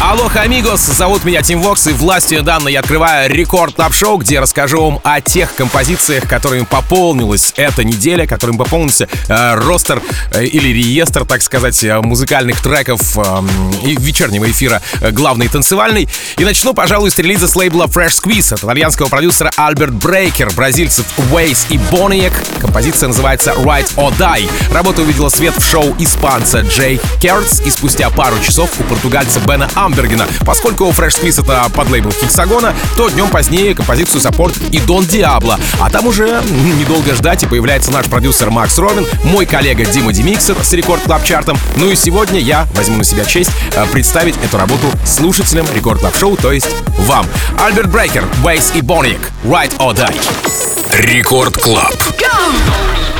Алло, амигос, зовут меня Тим Вокс, и властью данной я открываю Record Club Show где расскажу вам о тех композициях, которыми пополнилась эта неделя, которыми пополнился э, ростер э, или реестр, так сказать, э, музыкальных треков э, вечернего эфира э, главный танцевальный. И начну, пожалуй, с релиза с лейбла Fresh Squeeze от итальянского продюсера Альберт Брейкер, бразильцев Waze и Boniek. Композиция называется Ride or Die. Работа увидела свет в шоу испанца Джей Кертс, и спустя пару часов у португальца Бена Амбергена. Поскольку Fresh Squeeze это подлейбл Hexagon а, то днем позднее композицию саппортит Дон Диабло. А там уже недолго ждать и появляется наш продюсер Макс Ровин, мой коллега Дима Демиксер с Record Club Чартом. Ну и сегодня я возьму на себя честь э, представить эту работу слушателям Record Club Show, то есть вам. Альберт Брейкер, Вейс и Боник, Right or Die. Рекорд Клаб. Go!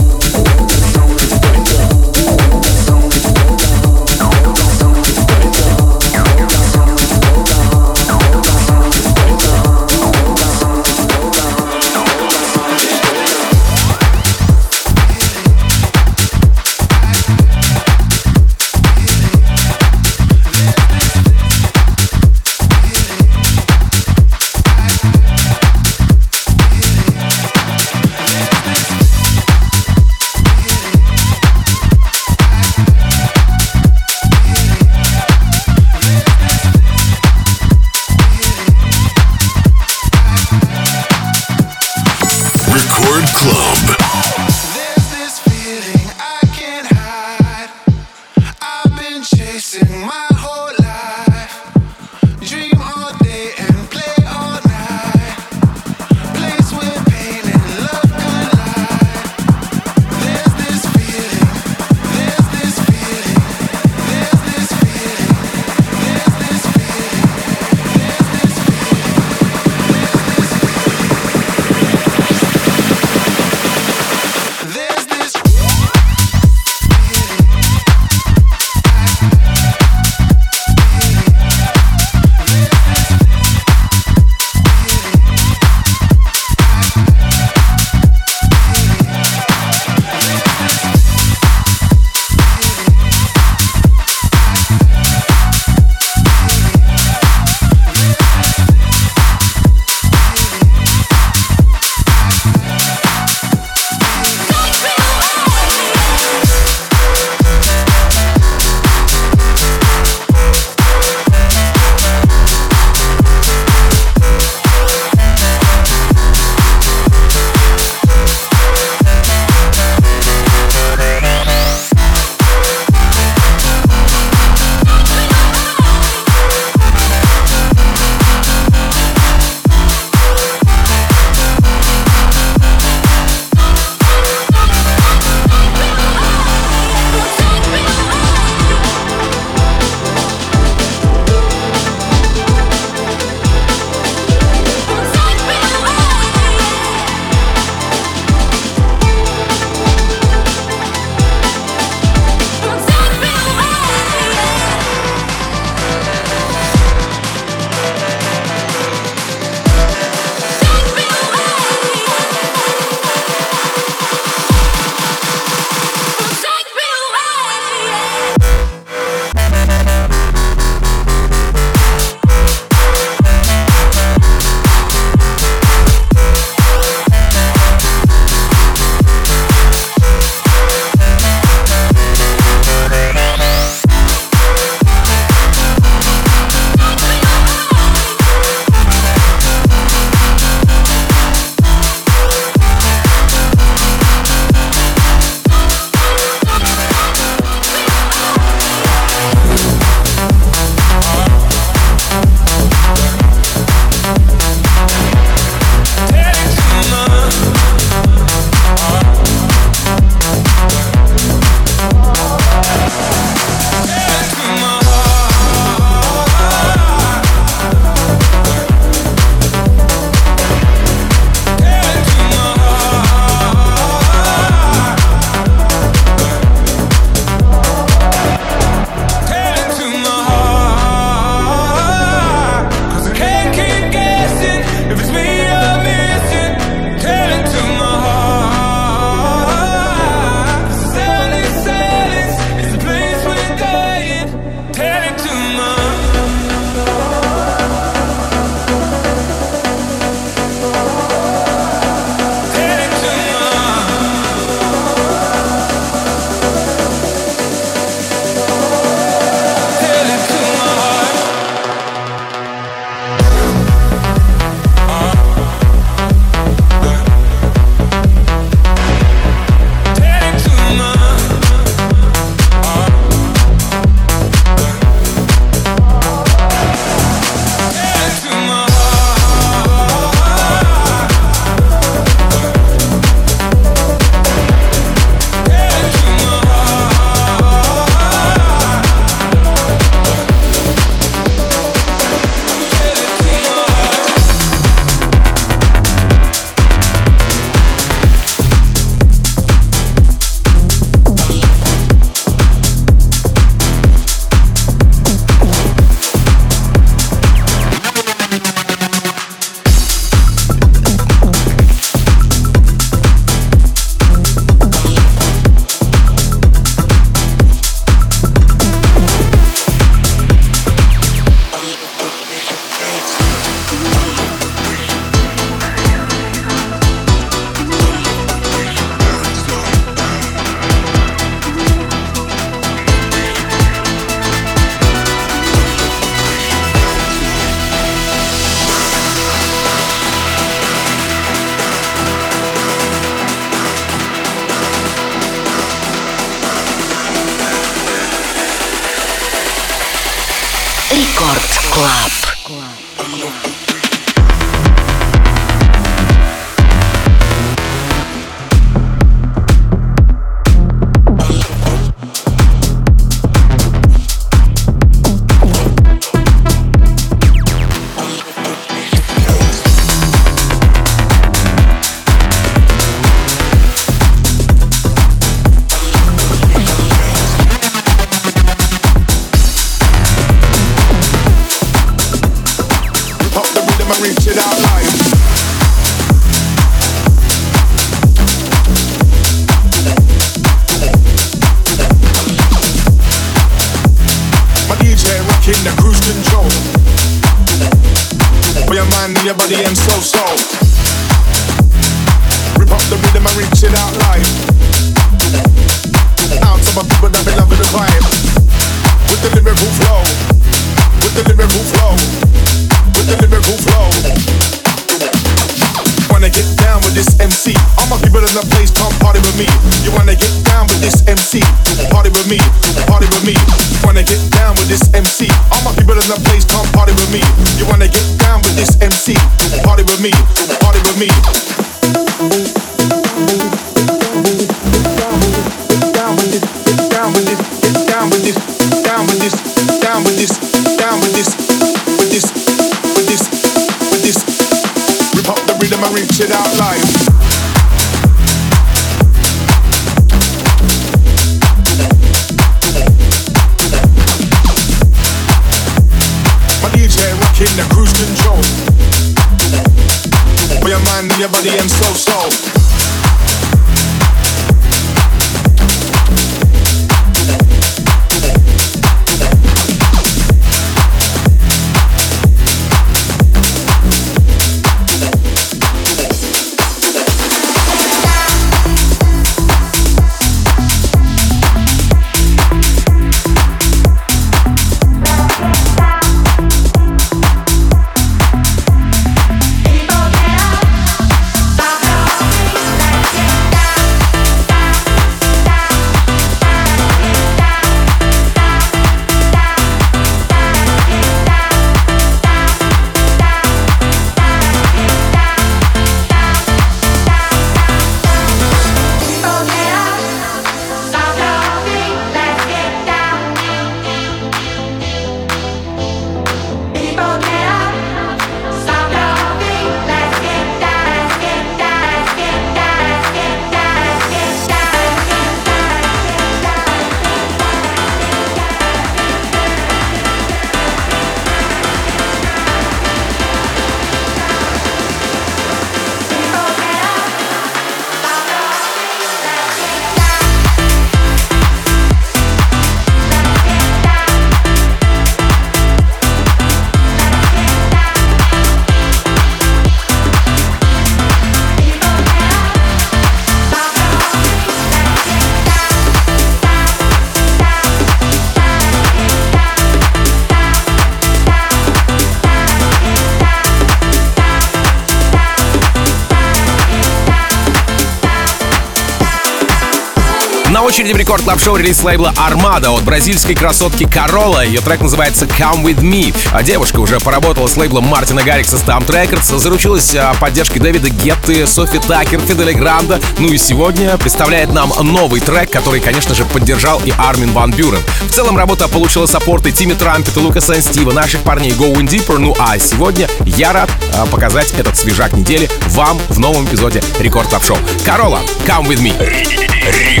Очереди в Record Club Show релиз лейбла Armada от бразильской красотки Королова. Ее трек называется Come With Me. А девушка уже поработала с лейблом Мартина Гаррикса STMPD Records, заручилась а, поддержкой Дэвида Гетты, Софи Такер, Фиделя Гранда. Ну и сегодня представляет нам новый трек, который, конечно же, поддержал и Армин Ван Бюрен. В целом работа получила саппорты Тимми Трампета, Лукаса и Стива, наших парней Going Deeper. Ну а сегодня я рад а, показать этот свежак недели вам в новом эпизоде Record Club Show. Корола, Come With Me.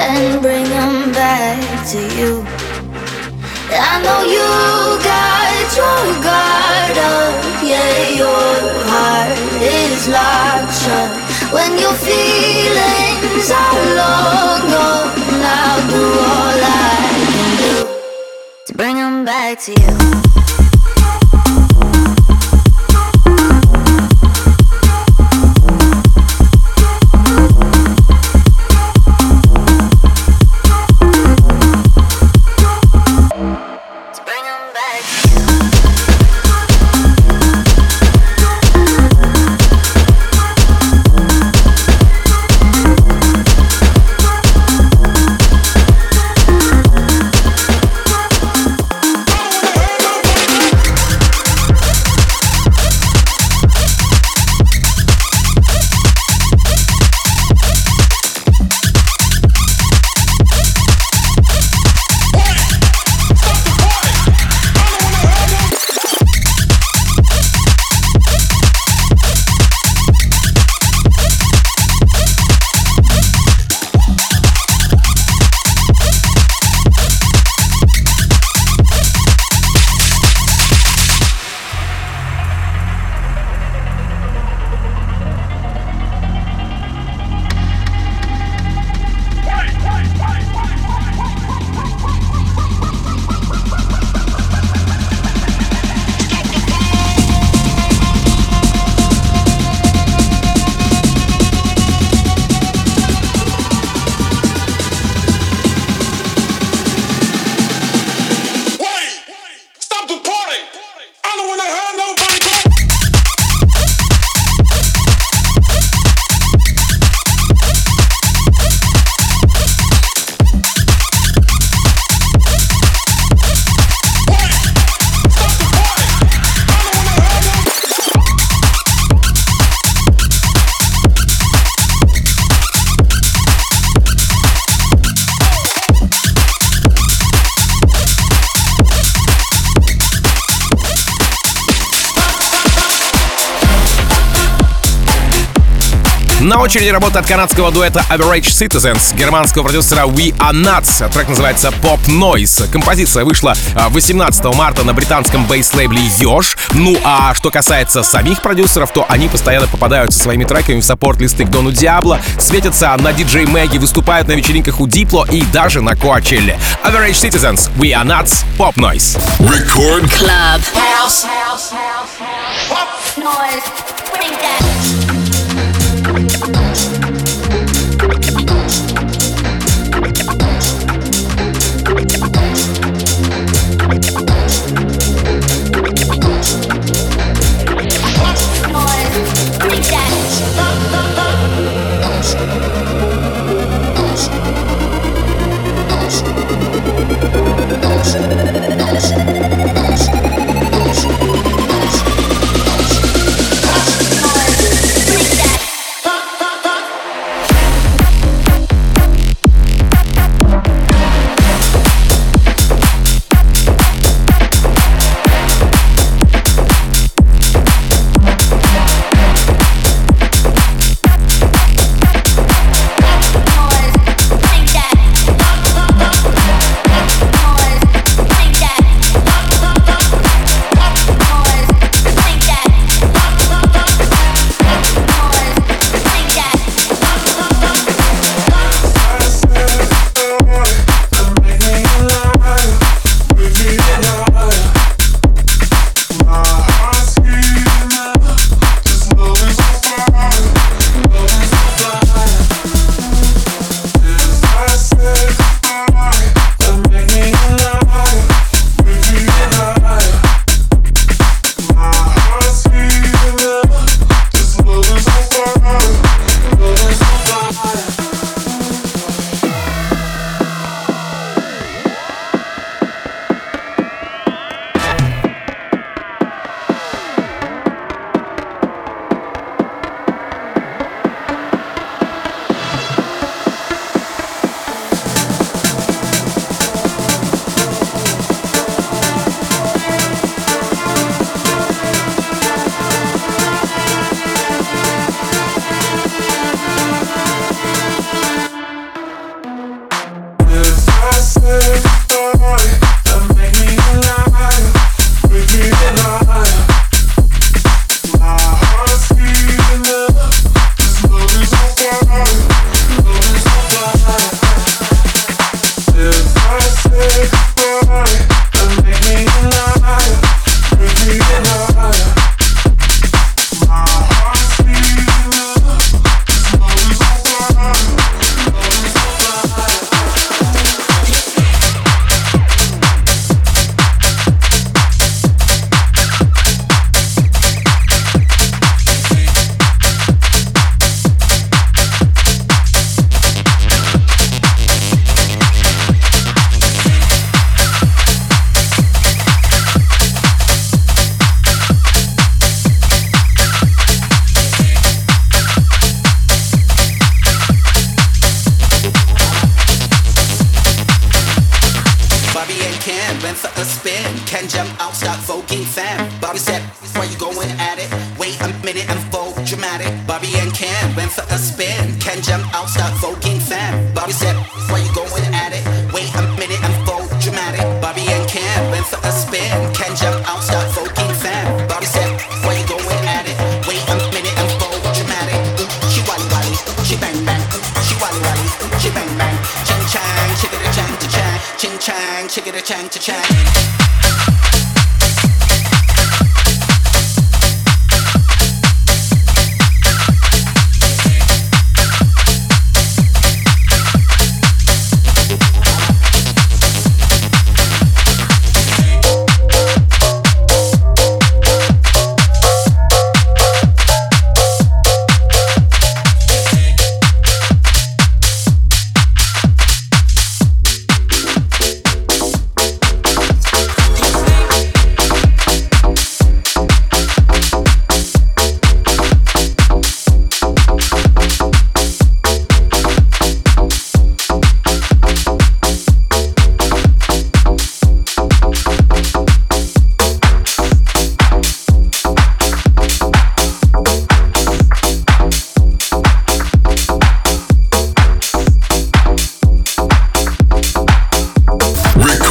and bring them back to you. I know you got your guard up, yeah, your heart is locked shut. When your feelings are long gone, I'll do all I can do to bring them back to you. Очереди работа от канадского дуэта Average Citizens, германского продюсера We Are Nuts. Трек называется Pop Noise. Композиция вышла 18 а, марта на британском бейс-лейбле Ёж. Ну а что касается самих продюсеров, то они постоянно попадают со своими треками в саппорт-листы к Дону Диабло, светятся на диджей Мэгги, выступают на вечеринках у Дипло и даже на Коачелле. Average Citizens, We Are Nuts, Pop Noise. Record Club. House. House. House. Pop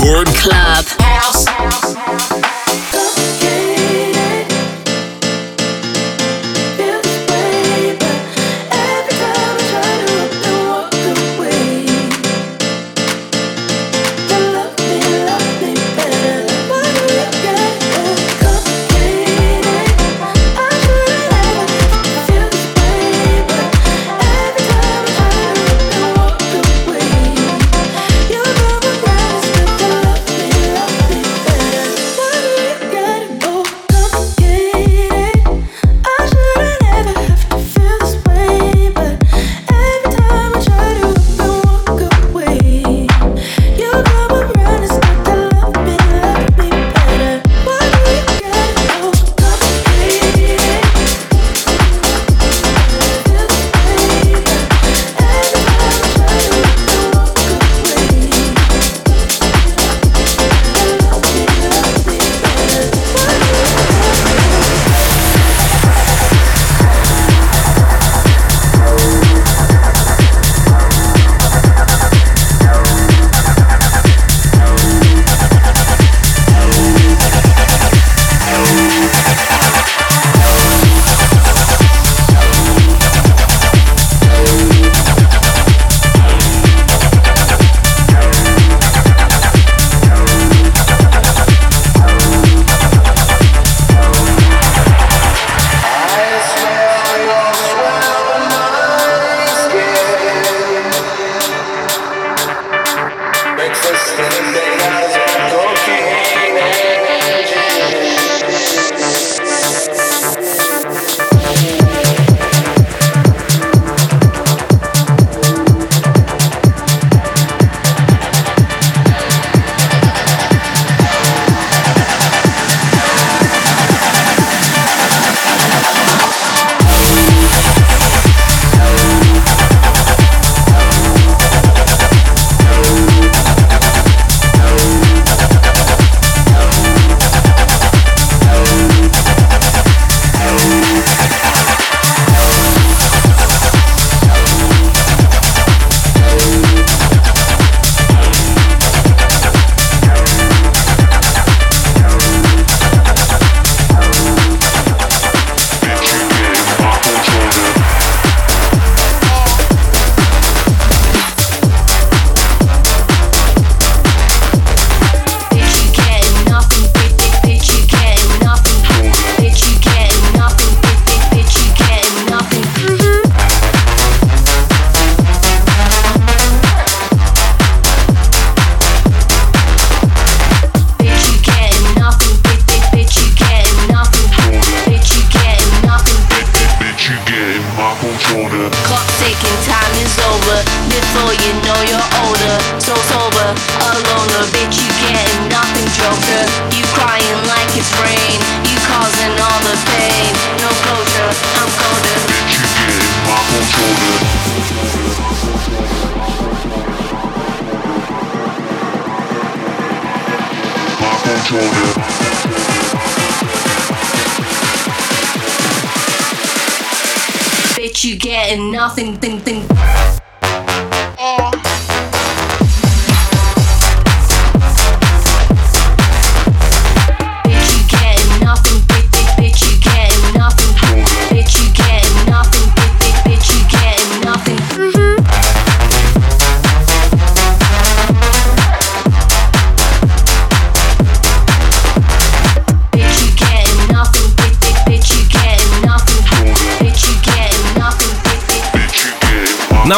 Club.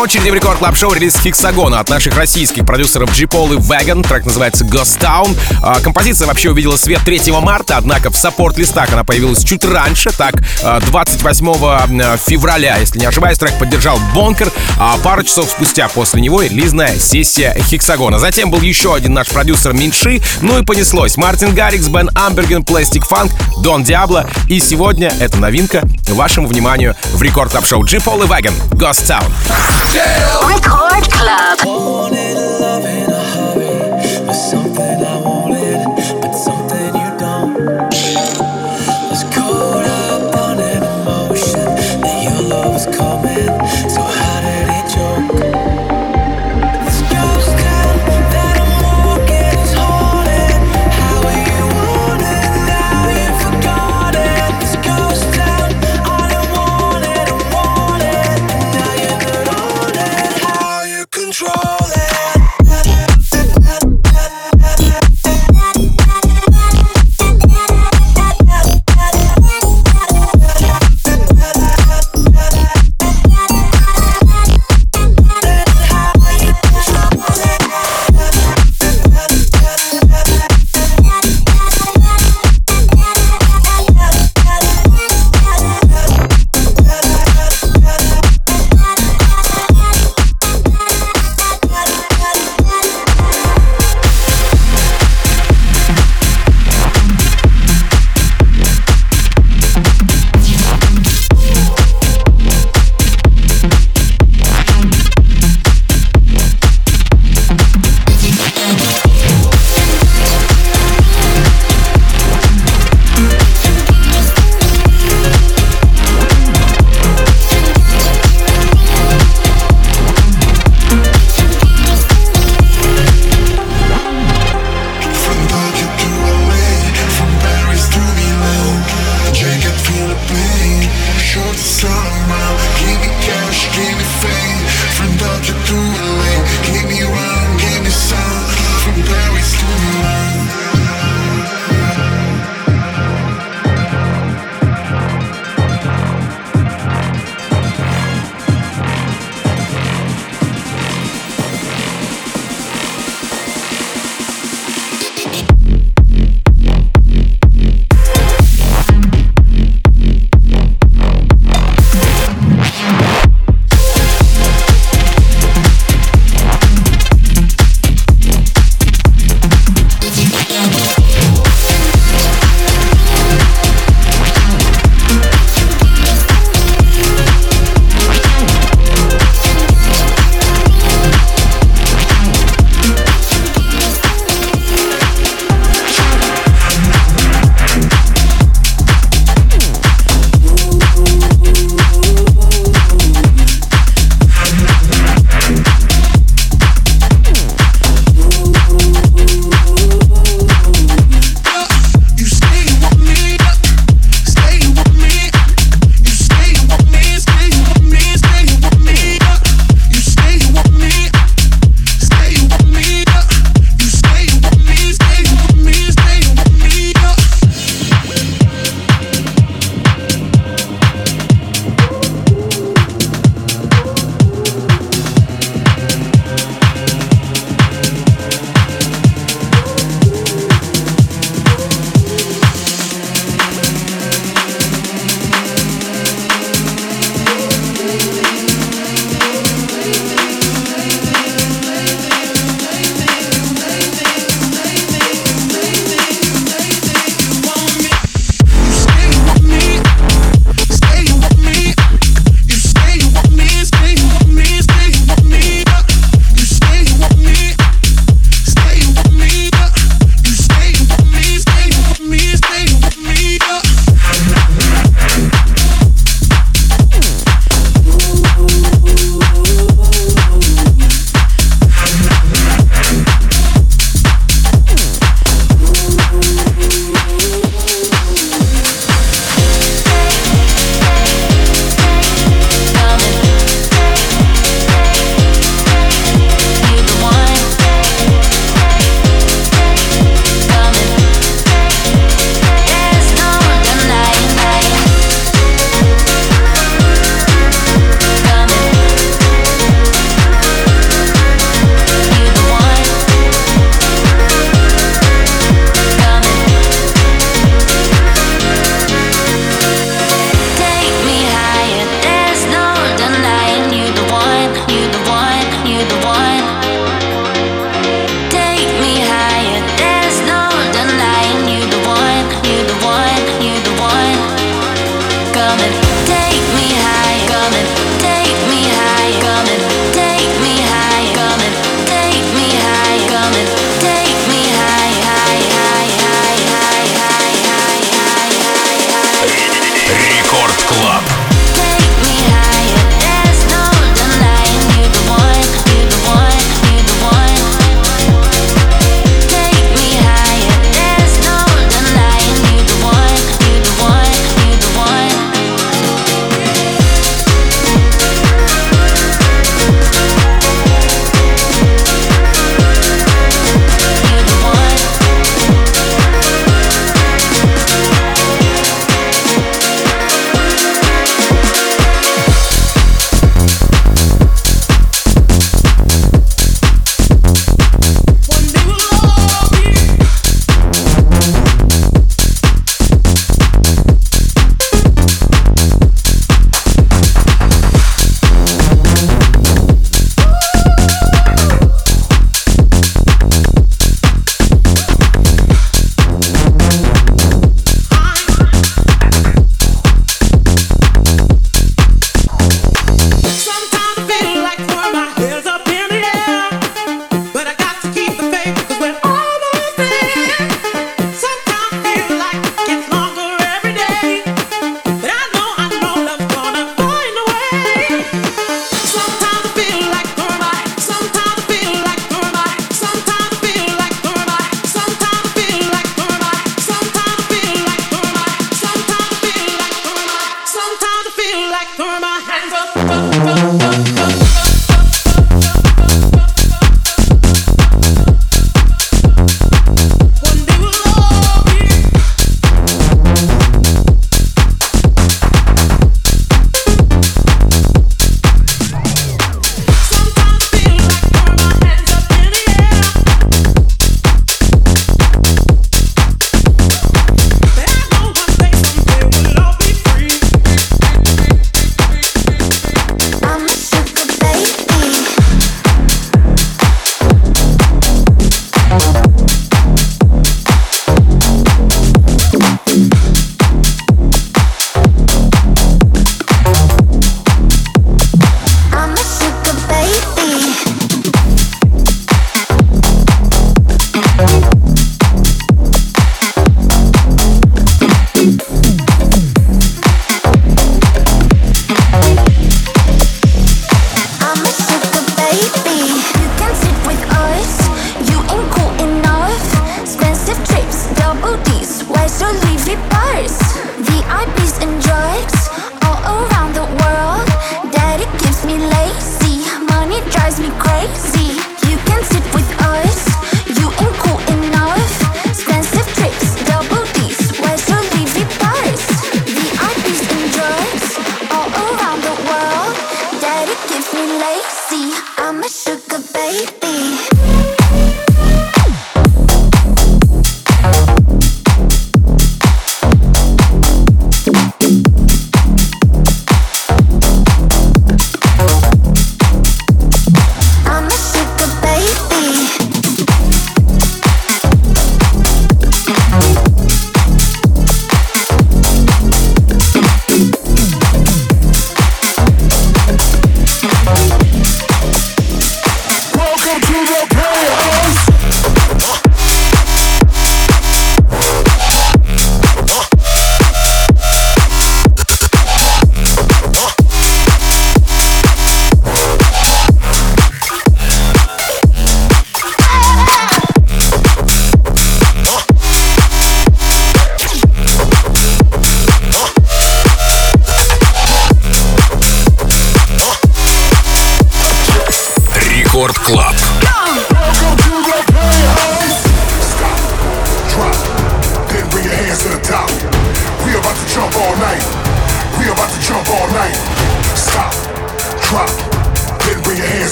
Очереди в Record Club Show релиз Hexagon а от наших российских продюсеров G-Pol и Веган. Трек называется Ghost Town. А, Композиция вообще увидела свет 3 марта, однако в саппорт-листах она появилась чуть раньше. Так, а, 28 февраля, если не ошибаюсь, трек поддержал Бонкер, а пару часов спустя после него релизная сессия Hexagon а. Затем был еще один наш продюсер Минши, ну и понеслось. Мартин Гаррикс, Бен Амберген, Plastik Funk, Дон Диабло. И сегодня эта новинка вашему вниманию в Рекорд Клаб Шоу G-Pol и Веган Ghost Town. Record Club.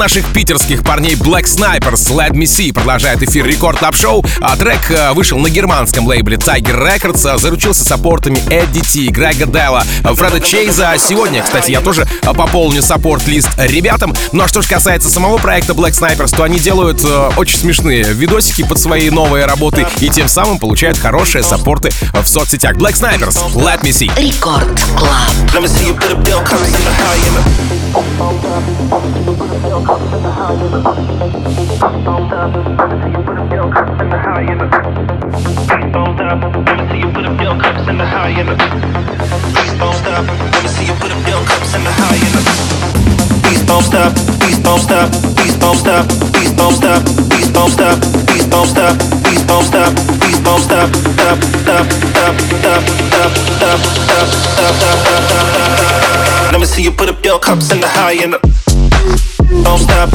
Наших питерских парней Black Snipers Let Me See продолжает эфир Record Club Show. А трек э, вышел на германском лейбле Tiger Records, а заручился саппортами Эдди Ти, Грега Делла, Фреда Чейза. Сегодня, кстати, я тоже э, пополню саппорт-лист ребятам. Ну а что же касается самого проекта Black Snipers, то они делают э, очень смешные видосики под свои новые работы и тем самым получают хорошие саппорты в соцсетях. Black Snipers Let Me See. Record Club. Let me see you put a bill in the high end. Let me see you put up your cups in the high and the don't stop.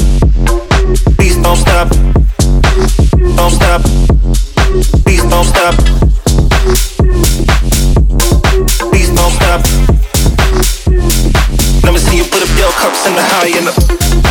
Please don't stop. Don't stop. Please don't stop. Please don't stop. Let me see you put up your cups in the high the.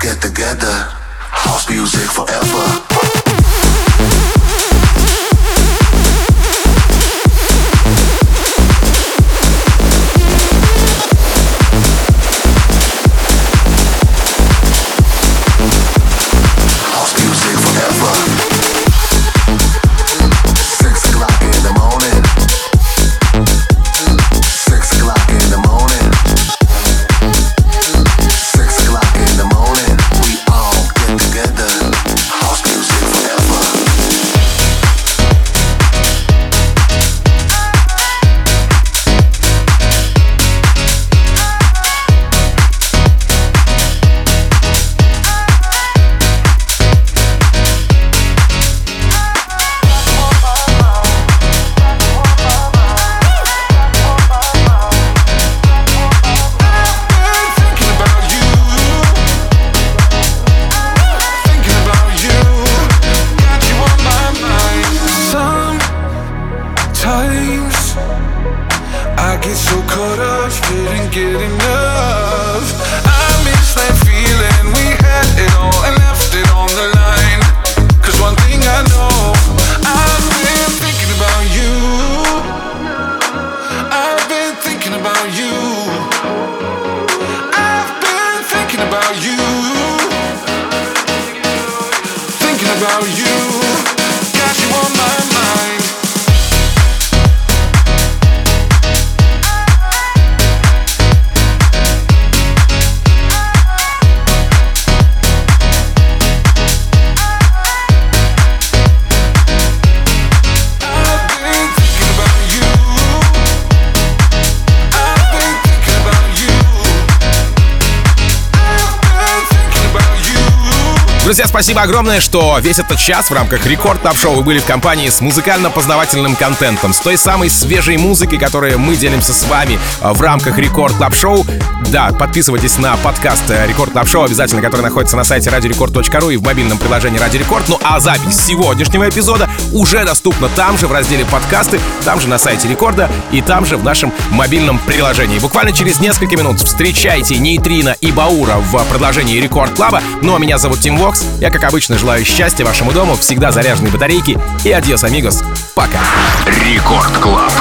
get together. House music forever. Друзья, спасибо огромное, что весь этот час в рамках Record Club Show вы были в компании с музыкально-познавательным контентом, с той самой свежей музыкой, которой мы делимся с вами э, в рамках Record Club Show. Да, подписывайтесь на подкаст э, Record Club Show, обязательно, который находится на сайте радиорекорд.ру и в мобильном приложении Радио Рекорд. Ну а запись сегодняшнего эпизода уже доступна там же в разделе подкасты, там же на сайте Рекорда и там же в нашем мобильном приложении. Буквально через несколько минут встречайте Нейтрина и Баура в продолжении Record Club а. Ну а меня зовут Тим Вокс. Я, как обычно, желаю счастья вашему дому, всегда заряженной батарейки и адьос, амигос. Пока. Рекорд Клаб.